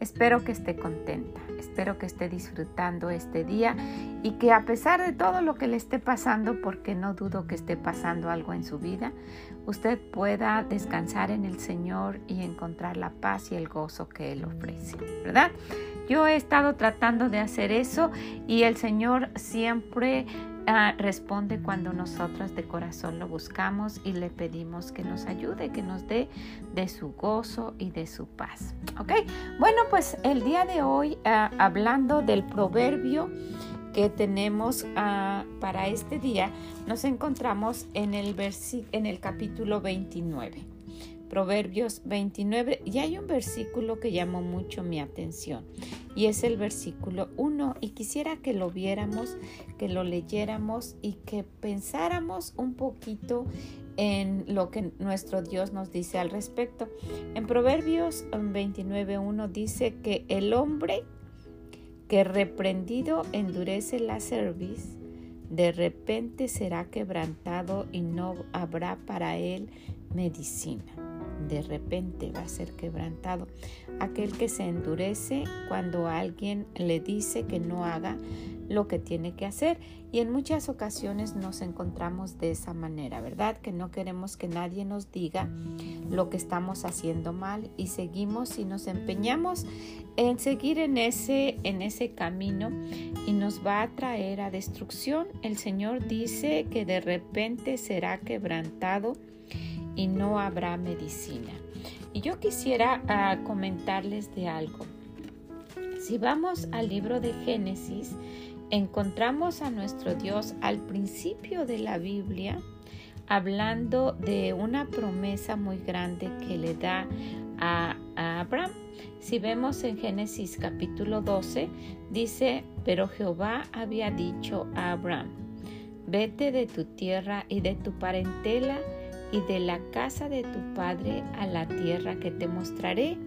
Espero que esté contenta, espero que esté disfrutando este día y que a pesar de todo lo que le esté pasando, porque no dudo que esté pasando algo en su vida, usted pueda descansar en el Señor y encontrar la paz y el gozo que Él ofrece, ¿verdad? Yo he estado tratando de hacer eso y el Señor siempre Ah, responde cuando nosotras de corazón lo buscamos y le pedimos que nos ayude, que nos dé de su gozo y de su paz. ¿Ok? Bueno, pues el día de hoy, ah, hablando del proverbio que tenemos ah, para este día, nos encontramos en el, en el capítulo 29. Proverbios 29 y hay un versículo que llamó mucho mi atención y es el versículo 1 y quisiera que lo viéramos, que lo leyéramos y que pensáramos un poquito en lo que nuestro Dios nos dice al respecto. En Proverbios 29.1 dice que el hombre que reprendido endurece la cerviz, de repente será quebrantado y no habrá para él medicina de repente va a ser quebrantado. Aquel que se endurece cuando alguien le dice que no haga lo que tiene que hacer. Y en muchas ocasiones nos encontramos de esa manera, ¿verdad? Que no queremos que nadie nos diga lo que estamos haciendo mal y seguimos y nos empeñamos en seguir en ese, en ese camino y nos va a traer a destrucción. El Señor dice que de repente será quebrantado y no habrá medicina. Y yo quisiera ah, comentarles de algo. Si vamos al libro de Génesis, encontramos a nuestro Dios al principio de la Biblia hablando de una promesa muy grande que le da a, a Abraham. Si vemos en Génesis capítulo 12, dice, pero Jehová había dicho a Abraham, vete de tu tierra y de tu parentela y de la casa de tu padre a la tierra que te mostraré.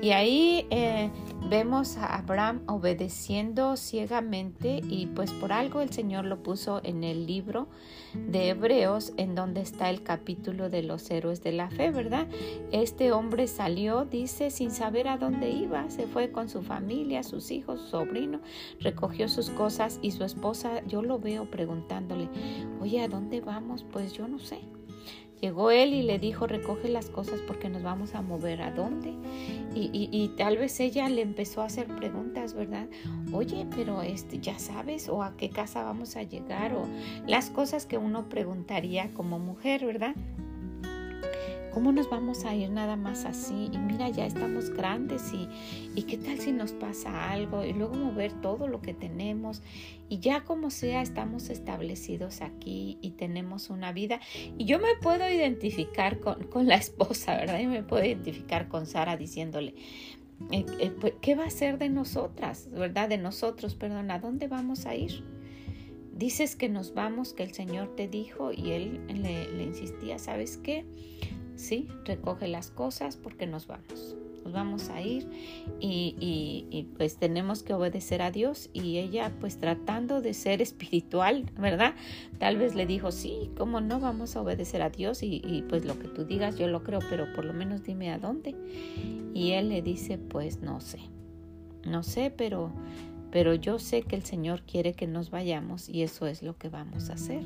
Y ahí eh, vemos a Abraham obedeciendo ciegamente y pues por algo el Señor lo puso en el libro de Hebreos en donde está el capítulo de los héroes de la fe, ¿verdad? Este hombre salió, dice, sin saber a dónde iba, se fue con su familia, sus hijos, su sobrino, recogió sus cosas y su esposa, yo lo veo preguntándole, oye, ¿a dónde vamos? Pues yo no sé. Llegó él y le dijo, recoge las cosas porque nos vamos a mover a dónde. Y, tal vez ella le empezó a hacer preguntas, ¿verdad? Oye, pero este, ya sabes, o a qué casa vamos a llegar, o las cosas que uno preguntaría como mujer, ¿verdad? ¿Cómo nos vamos a ir nada más así? Y mira, ya estamos grandes y, y qué tal si nos pasa algo y luego mover todo lo que tenemos y ya como sea estamos establecidos aquí y tenemos una vida y yo me puedo identificar con, con la esposa, ¿verdad? Yo me puedo identificar con Sara diciéndole, eh, eh, pues, ¿qué va a ser de nosotras, verdad? De nosotros, perdón, ¿a dónde vamos a ir? Dices que nos vamos, que el Señor te dijo y él le insistía, ¿sabes qué? ¿Sí? Recoge las cosas porque nos vamos. Nos vamos a ir y, pues tenemos que obedecer a Dios y ella pues tratando de ser espiritual, ¿verdad? Tal vez le dijo, sí, ¿cómo no vamos a obedecer a Dios? Y, y pues lo que tú digas yo lo creo, pero por lo menos dime a dónde. Y él le dice, pues no sé, no sé, pero pero yo sé que el Señor quiere que nos vayamos y eso es lo que vamos a hacer.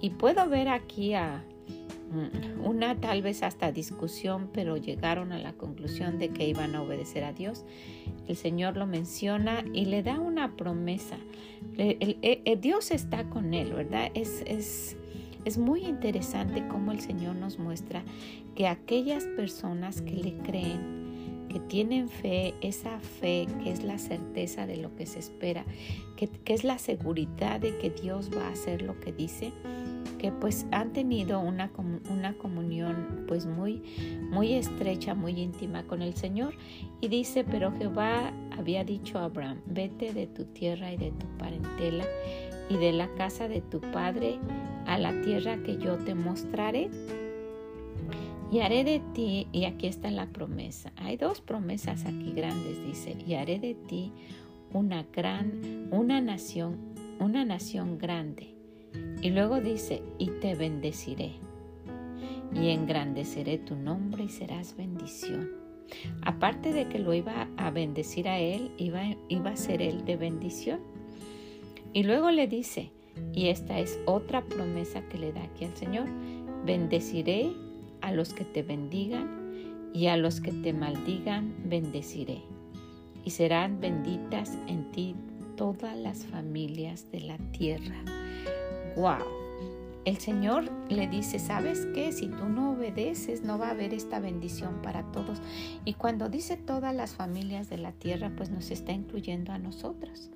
Y puedo ver aquí a, una tal vez hasta discusión, pero llegaron a la conclusión de que iban a obedecer a Dios. El Señor lo menciona y le da una promesa. Dios está con él, ¿verdad? Es, es, es muy interesante cómo el Señor nos muestra que aquellas personas que le creen, que tienen fe, esa fe que es la certeza de lo que se espera, que, que es la seguridad de que Dios va a hacer lo que dice, que pues han tenido una, una comunión pues muy, muy estrecha, muy íntima con el Señor. Y dice, pero Jehová había dicho a Abraham, vete de tu tierra y de tu parentela y de la casa de tu padre a la tierra que yo te mostraré. Y haré de ti, y aquí está la promesa. Hay dos promesas aquí grandes, dice, y haré de ti una gran, una nación, una nación grande y luego dice, y te bendeciré, y engrandeceré tu nombre y serás bendición. Aparte de que lo iba a bendecir a él, iba, iba a ser él de bendición. Y luego le dice, y esta es otra promesa que le da aquí al Señor, bendeciré a los que te bendigan y a los que te maldigan bendeciré. Y serán benditas en ti todas las familias de la tierra wow. El Señor le dice, ¿sabes qué? Si tú no obedeces, no va a haber esta bendición para todos. Y cuando dice todas las familias de la tierra, pues nos está incluyendo a nosotros.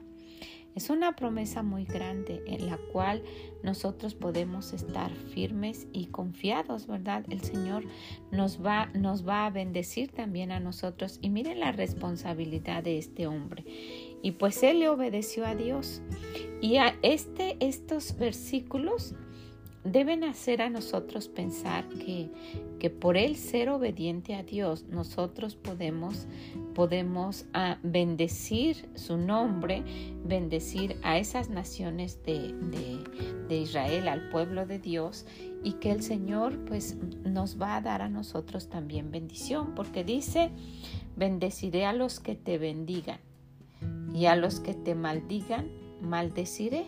Es una promesa muy grande en la cual nosotros podemos estar firmes y confiados, ¿verdad? El Señor nos va, nos va a bendecir también a nosotros. Y miren la responsabilidad de este hombre. Y pues él le obedeció a Dios. Y a este, estos versículos deben hacer a nosotros pensar que, que por él ser obediente a Dios, nosotros podemos, podemos ah, bendecir su nombre, bendecir a esas naciones de, de, Israel, al pueblo de Dios, y que el Señor pues nos va a dar a nosotros también bendición, porque dice, bendeciré a los que te bendigan y a los que te maldigan, maldeciré.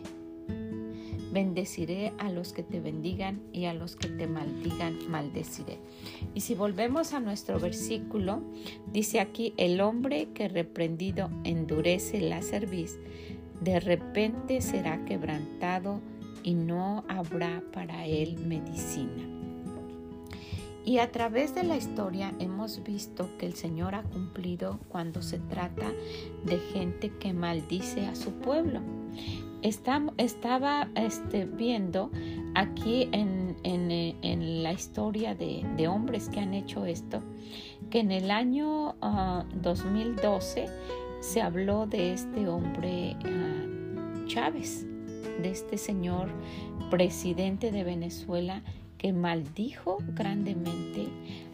Bendeciré a los que te bendigan y a los que te maldigan, maldeciré. Y si volvemos a nuestro versículo, dice aquí, el hombre que reprendido endurece la cerviz, de repente será quebrantado y no habrá para él medicina. Y a través de la historia hemos visto que el Señor ha cumplido cuando se trata de gente que maldice a su pueblo. Estaba este, viendo aquí en, la historia de, hombres que han hecho esto, que en el año 2012 ah, se habló de este hombre ah, Chávez, de este señor presidente de Venezuela que maldijo grandemente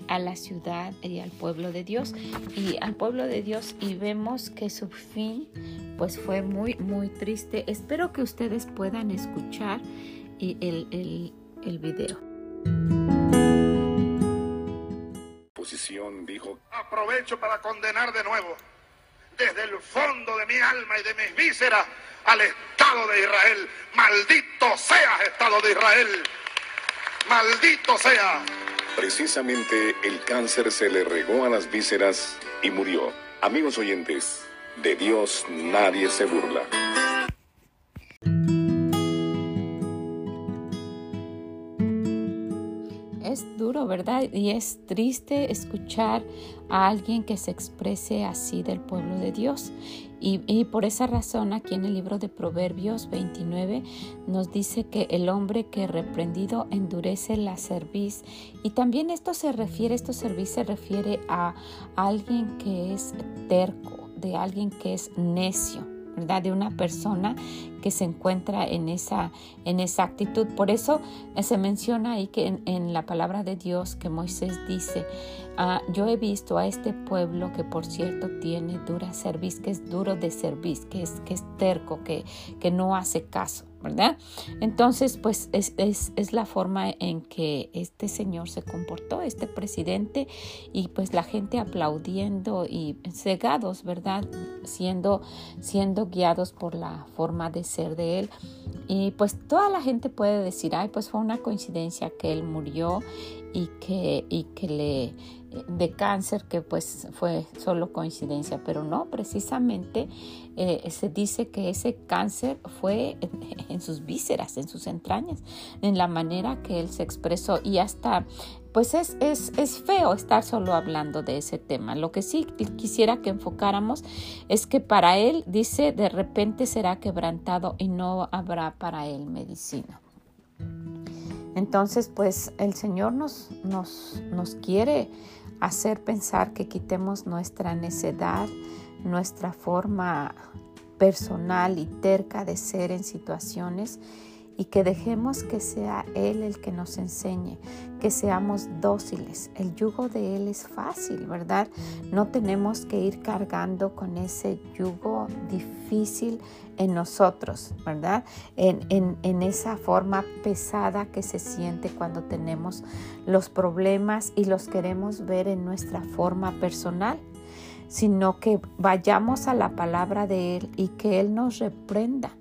a la ciudad y al pueblo de Dios. Y al pueblo de Dios y vemos que su fin pues fue muy muy triste. Espero que ustedes puedan escuchar el, el, el video. Posición dijo aprovecho para condenar de nuevo desde el fondo de mi alma y de mis vísceras al Estado de Israel. Maldito sea Estado de Israel. Maldito sea. Precisamente el cáncer se le regó a las vísceras y murió. Amigos oyentes, de Dios nadie se burla. ¿Verdad? Y es triste escuchar a alguien que se exprese así del pueblo de Dios. Y, por esa razón aquí en el libro de Proverbios 29 nos dice que el hombre que reprendido endurece la cerviz. Y también esto se refiere, esto cerviz se refiere a alguien que es terco, de alguien que es necio. ¿verdad? De una persona que se encuentra en esa, en esa actitud. Por eso eh, se menciona ahí que en, la palabra de Dios que Moisés dice, ah, yo he visto a este pueblo que por cierto tiene dura cerviz, que es duro de cerviz, que es, que es terco, que, que no hace caso. ¿Verdad? Entonces, pues es, la forma en que este señor se comportó, este presidente, y pues la gente aplaudiendo y cegados, ¿verdad? Siendo, siendo guiados por la forma de ser de él. Y pues toda la gente puede decir, ay, pues fue una coincidencia que él murió y que, y que le de cáncer que pues fue solo coincidencia, pero no, precisamente eh, se dice que ese cáncer fue en, sus vísceras, en sus entrañas, en la manera que él se expresó y hasta pues es, es, es, feo estar solo hablando de ese tema. Lo que sí quisiera que enfocáramos es que para él, dice, de repente será quebrantado y no habrá para él medicina. Entonces, pues el Señor nos, nos, nos quiere hacer pensar que quitemos nuestra necedad, nuestra forma personal y terca de ser en situaciones y que dejemos que sea Él el que nos enseñe, que seamos dóciles. El yugo de Él es fácil, ¿verdad? No tenemos que ir cargando con ese yugo difícil en nosotros, ¿verdad? En, en, en esa forma pesada que se siente cuando tenemos los problemas y los queremos ver en nuestra forma personal sino que vayamos a la palabra de Él y que Él nos reprenda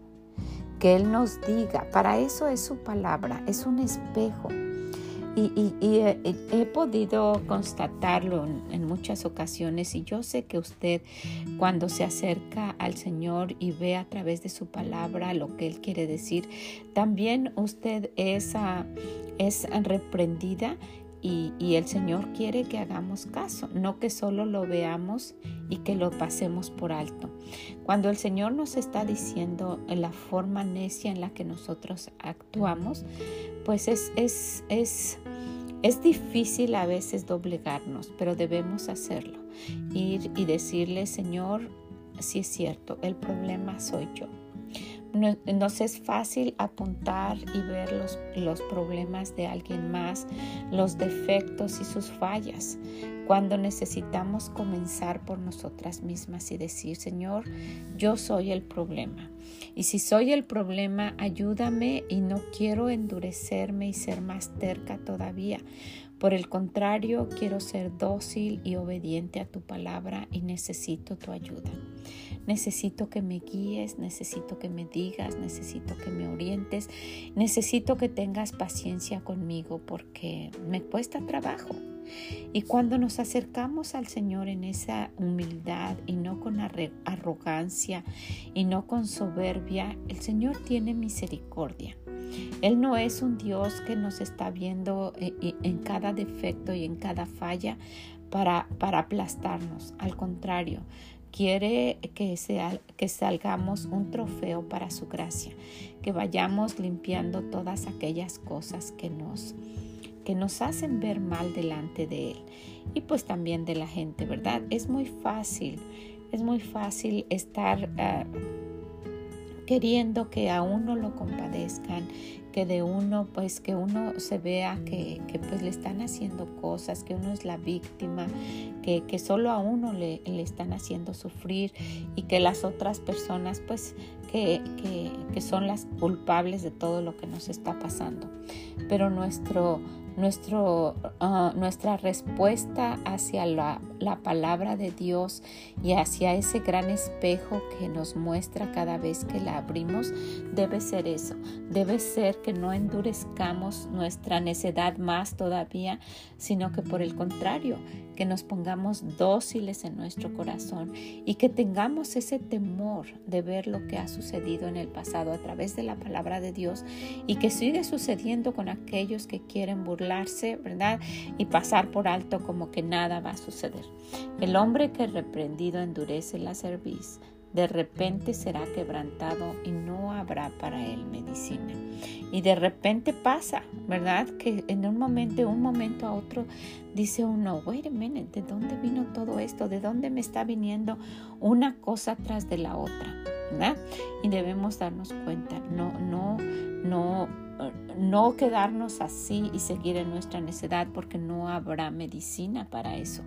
que Él nos diga. Para eso es su palabra, es un espejo. Y, he, podido constatarlo en, muchas ocasiones y yo sé que usted cuando se acerca al Señor y ve a través de su palabra lo que Él quiere decir, también usted es, ah, es reprendida y, el Señor quiere que hagamos caso, no que solo lo veamos y que lo pasemos por alto. Cuando el Señor nos está diciendo en la forma necia en la que nosotros actuamos, pues es, es, es, es difícil a veces doblegarnos, pero debemos hacerlo. Ir y decirle, Señor, si es cierto, el problema soy yo nos es fácil apuntar y ver los, los problemas de alguien más, los defectos y sus fallas, cuando necesitamos comenzar por nosotras mismas y decir, Señor, yo soy el problema. Y si soy el problema, ayúdame y no quiero endurecerme y ser más terca todavía. Por el contrario, quiero ser dócil y obediente a tu palabra y necesito tu ayuda. Necesito que me guíes, necesito que me digas, necesito que me orientes, necesito que tengas paciencia conmigo porque me cuesta trabajo. Y cuando nos acercamos al Señor en esa humildad y no con arrogancia y no con soberbia, el Señor tiene misericordia. Él no es un Dios que nos está viendo eh, en cada defecto y en cada falla para, para aplastarnos. Al contrario, quiere que, sea, que salgamos un trofeo para su gracia, que vayamos limpiando todas aquellas cosas que nos, que nos hacen ver mal delante de Él y pues también de la gente, ¿verdad? Es muy fácil, es muy fácil estar... Ah, queriendo que a uno lo compadezcan, que de uno, pues que uno se vea que, pues le están haciendo cosas, que uno es la víctima, que, que solo a uno le, le, están haciendo sufrir y que las otras personas pues que, que son las culpables de todo lo que nos está pasando. Pero nuestro nuestro, ah, nuestra respuesta hacia la, la, palabra de Dios y hacia ese gran espejo que nos muestra cada vez que la abrimos debe ser eso, debe ser que no endurezcamos nuestra necedad más todavía, sino que por el contrario, que nos pongamos dóciles en nuestro corazón y que tengamos ese temor de ver lo que ha sucedido en el pasado a través de la palabra de Dios y que sigue sucediendo con aquellos que quieren Y pasar por alto como que nada va a suceder. El hombre que reprendido endurece la cerviz de repente será quebrantado y no habrá para él medicina. Y de repente pasa, ¿verdad? Que en un momento, un momento a otro, dice uno, wait a minute, ¿de dónde vino todo esto? ¿De dónde me está viniendo una cosa tras de la otra? Y debemos darnos cuenta, no, no, no no quedarnos así y seguir en nuestra necedad porque no habrá medicina para eso.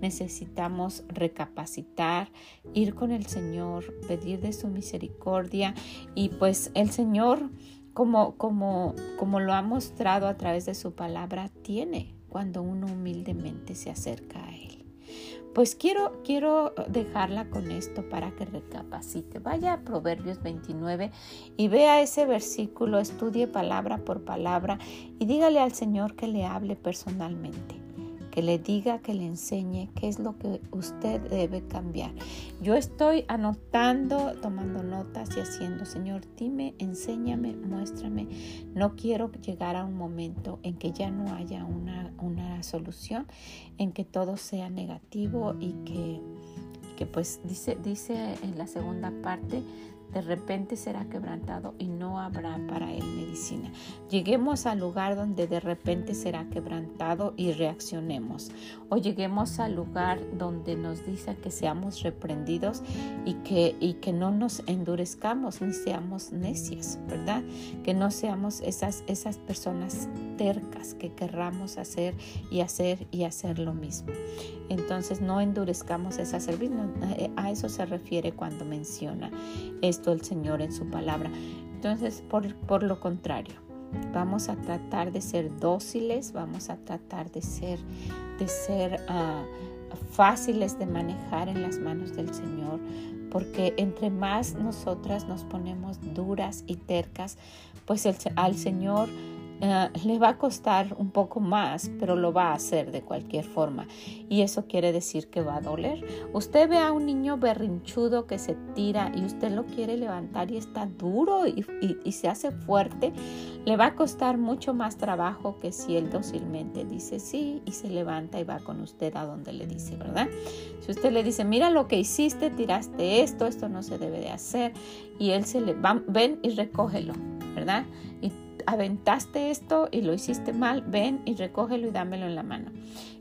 Necesitamos recapacitar, ir con el Señor, pedir de su misericordia y pues el Señor como, como, como lo ha mostrado a través de su palabra, tiene cuando uno humildemente se acerca a Él. Pues quiero, quiero dejarla con esto para que recapacite. Vaya a Proverbios 29 y vea ese versículo, estudie palabra por palabra y dígale al Señor que le hable personalmente. Que le diga, que le enseñe qué es lo que usted debe cambiar. Yo estoy anotando, tomando notas y haciendo, Señor, dime, enséñame, muéstrame. No quiero llegar a un momento en que ya no haya una, una solución, en que todo sea negativo y que, que pues dice, dice en la segunda parte, de repente será quebrantado y no habrá para él medicina. Lleguemos al lugar donde de repente será quebrantado y reaccionemos. O lleguemos al lugar donde nos dice que seamos reprendidos y que, y que no nos endurezcamos ni seamos necios, ¿verdad? Que no seamos esas, esas personas tercas que querramos hacer y hacer y hacer lo mismo. Entonces no endurezcamos esa servicio. A eso se refiere cuando menciona esto el Señor en su palabra. Entonces, por, por lo contrario, vamos a tratar de ser dóciles, vamos a tratar de ser, de ser uh, fáciles de manejar en las manos del Señor, porque entre más nosotras nos ponemos duras y tercas, pues al Señor eh, le va a costar un poco más, pero lo va a hacer de cualquier forma. Y eso quiere decir que va a doler. Usted ve a un niño berrinchudo que se tira y usted lo quiere levantar y está duro y, se hace fuerte, le va a costar mucho más trabajo que si él dócilmente dice sí y se levanta y va con usted a donde le dice, ¿verdad? Si usted le dice, mira lo que hiciste, tiraste esto, esto no se debe de hacer, y él se le va, ven y recógelo, ¿verdad? Aventaste esto y lo hiciste mal, ven y recógelo y dámelo en la mano.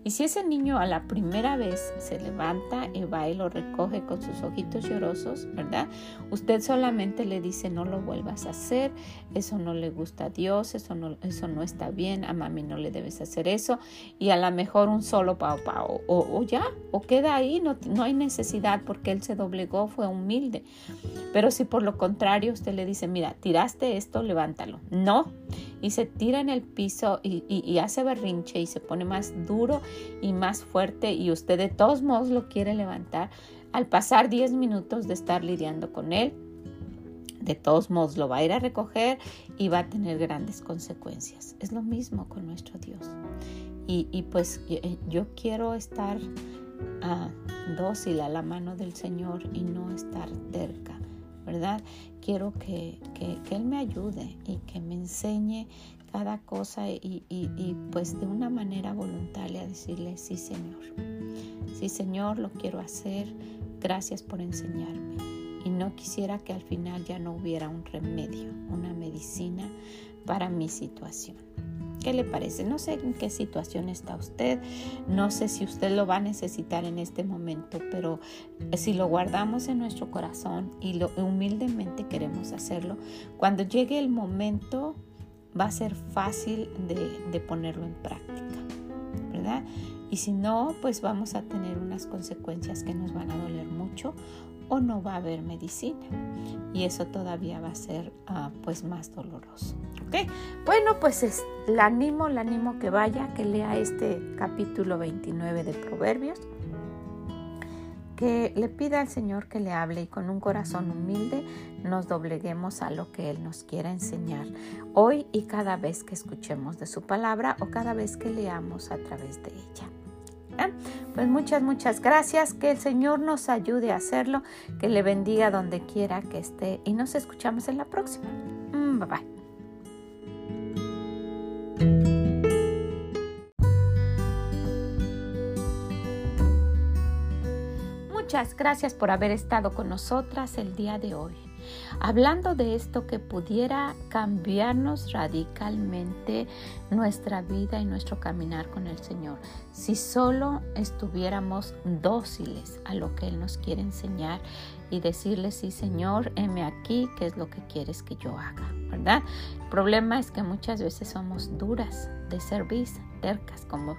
Y si ese niño a la primera vez se levanta y va y lo recoge con sus ojitos llorosos, ¿verdad? Usted solamente le dice no lo vuelvas a hacer, eso no le gusta a Dios, eso no, eso no está bien, a mami no le debes hacer eso y a lo mejor un solo pao pao o, ya, o queda ahí, no, no hay necesidad porque él se doblegó, fue humilde. Pero si por lo contrario usted le dice, mira, tiraste esto, levántalo. No, y se tira en el piso y, hace berrinche y se pone más duro y más fuerte y usted de todos modos lo quiere levantar, al pasar 10 minutos de estar lidiando con él, de todos modos lo va a ir a recoger y va a tener grandes consecuencias. Es lo mismo con nuestro Dios. Y, pues eh, yo, quiero estar ah, dócil a la mano del Señor y no estar terca, ¿verdad? quiero que, Él me ayude y que me enseñe cada cosa y, y, pues de una manera voluntaria decirle, sí Señor, sí Señor, lo quiero hacer, gracias por enseñarme. Y no quisiera que al final ya no hubiera un remedio, una medicina para mi situación. ¿Qué le parece? No sé en qué situación está usted, no sé si usted lo va a necesitar en este momento, pero si lo guardamos en nuestro corazón y lo humildemente queremos hacerlo, cuando llegue el momento va a ser fácil de, de ponerlo en práctica, ¿verdad? Y si no, pues vamos a tener unas consecuencias que nos van a doler mucho o no va a haber medicina y eso todavía va a ser ah, pues más doloroso. ¿ok? Bueno, pues es, la animo, la animo que vaya, que lea este capítulo 29 de Proverbios, que le pida al Señor que le hable y con un corazón humilde nos dobleguemos a lo que Él nos quiera enseñar hoy y cada vez que escuchemos de su palabra o cada vez que leamos a través de ella. Pues muchas, muchas gracias. Que el Señor nos ayude a hacerlo. Que le bendiga donde quiera que esté. Y nos escuchamos en la próxima. Mm, bye bye. Muchas gracias por haber estado con nosotras el día de hoy hablando de esto que pudiera cambiarnos radicalmente nuestra vida y nuestro caminar con el Señor. Si solo estuviéramos dóciles a lo que Él nos quiere enseñar y decirle, sí Señor, heme aquí, ¿qué es lo que quieres que yo haga? ¿Verdad? El problema es que muchas veces somos duras de servicio, tercas, como,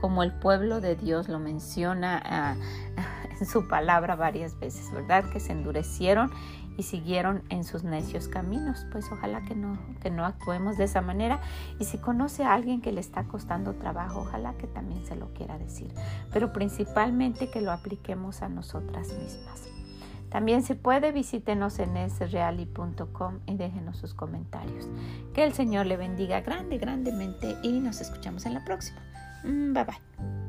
como el pueblo de Dios lo menciona ah, en su palabra varias veces, ¿verdad? Que se endurecieron y siguieron en sus necios caminos. Pues ojalá que no, que no actuemos de esa manera. Y si conoce a alguien que le está costando trabajo, ojalá que también se lo quiera decir. Pero principalmente que lo apliquemos a nosotras mismas. También si puede, visítenos en esreali.com y déjenos sus comentarios. Que el Señor le bendiga grande, grandemente y nos escuchamos en la próxima. Mm, bye bye.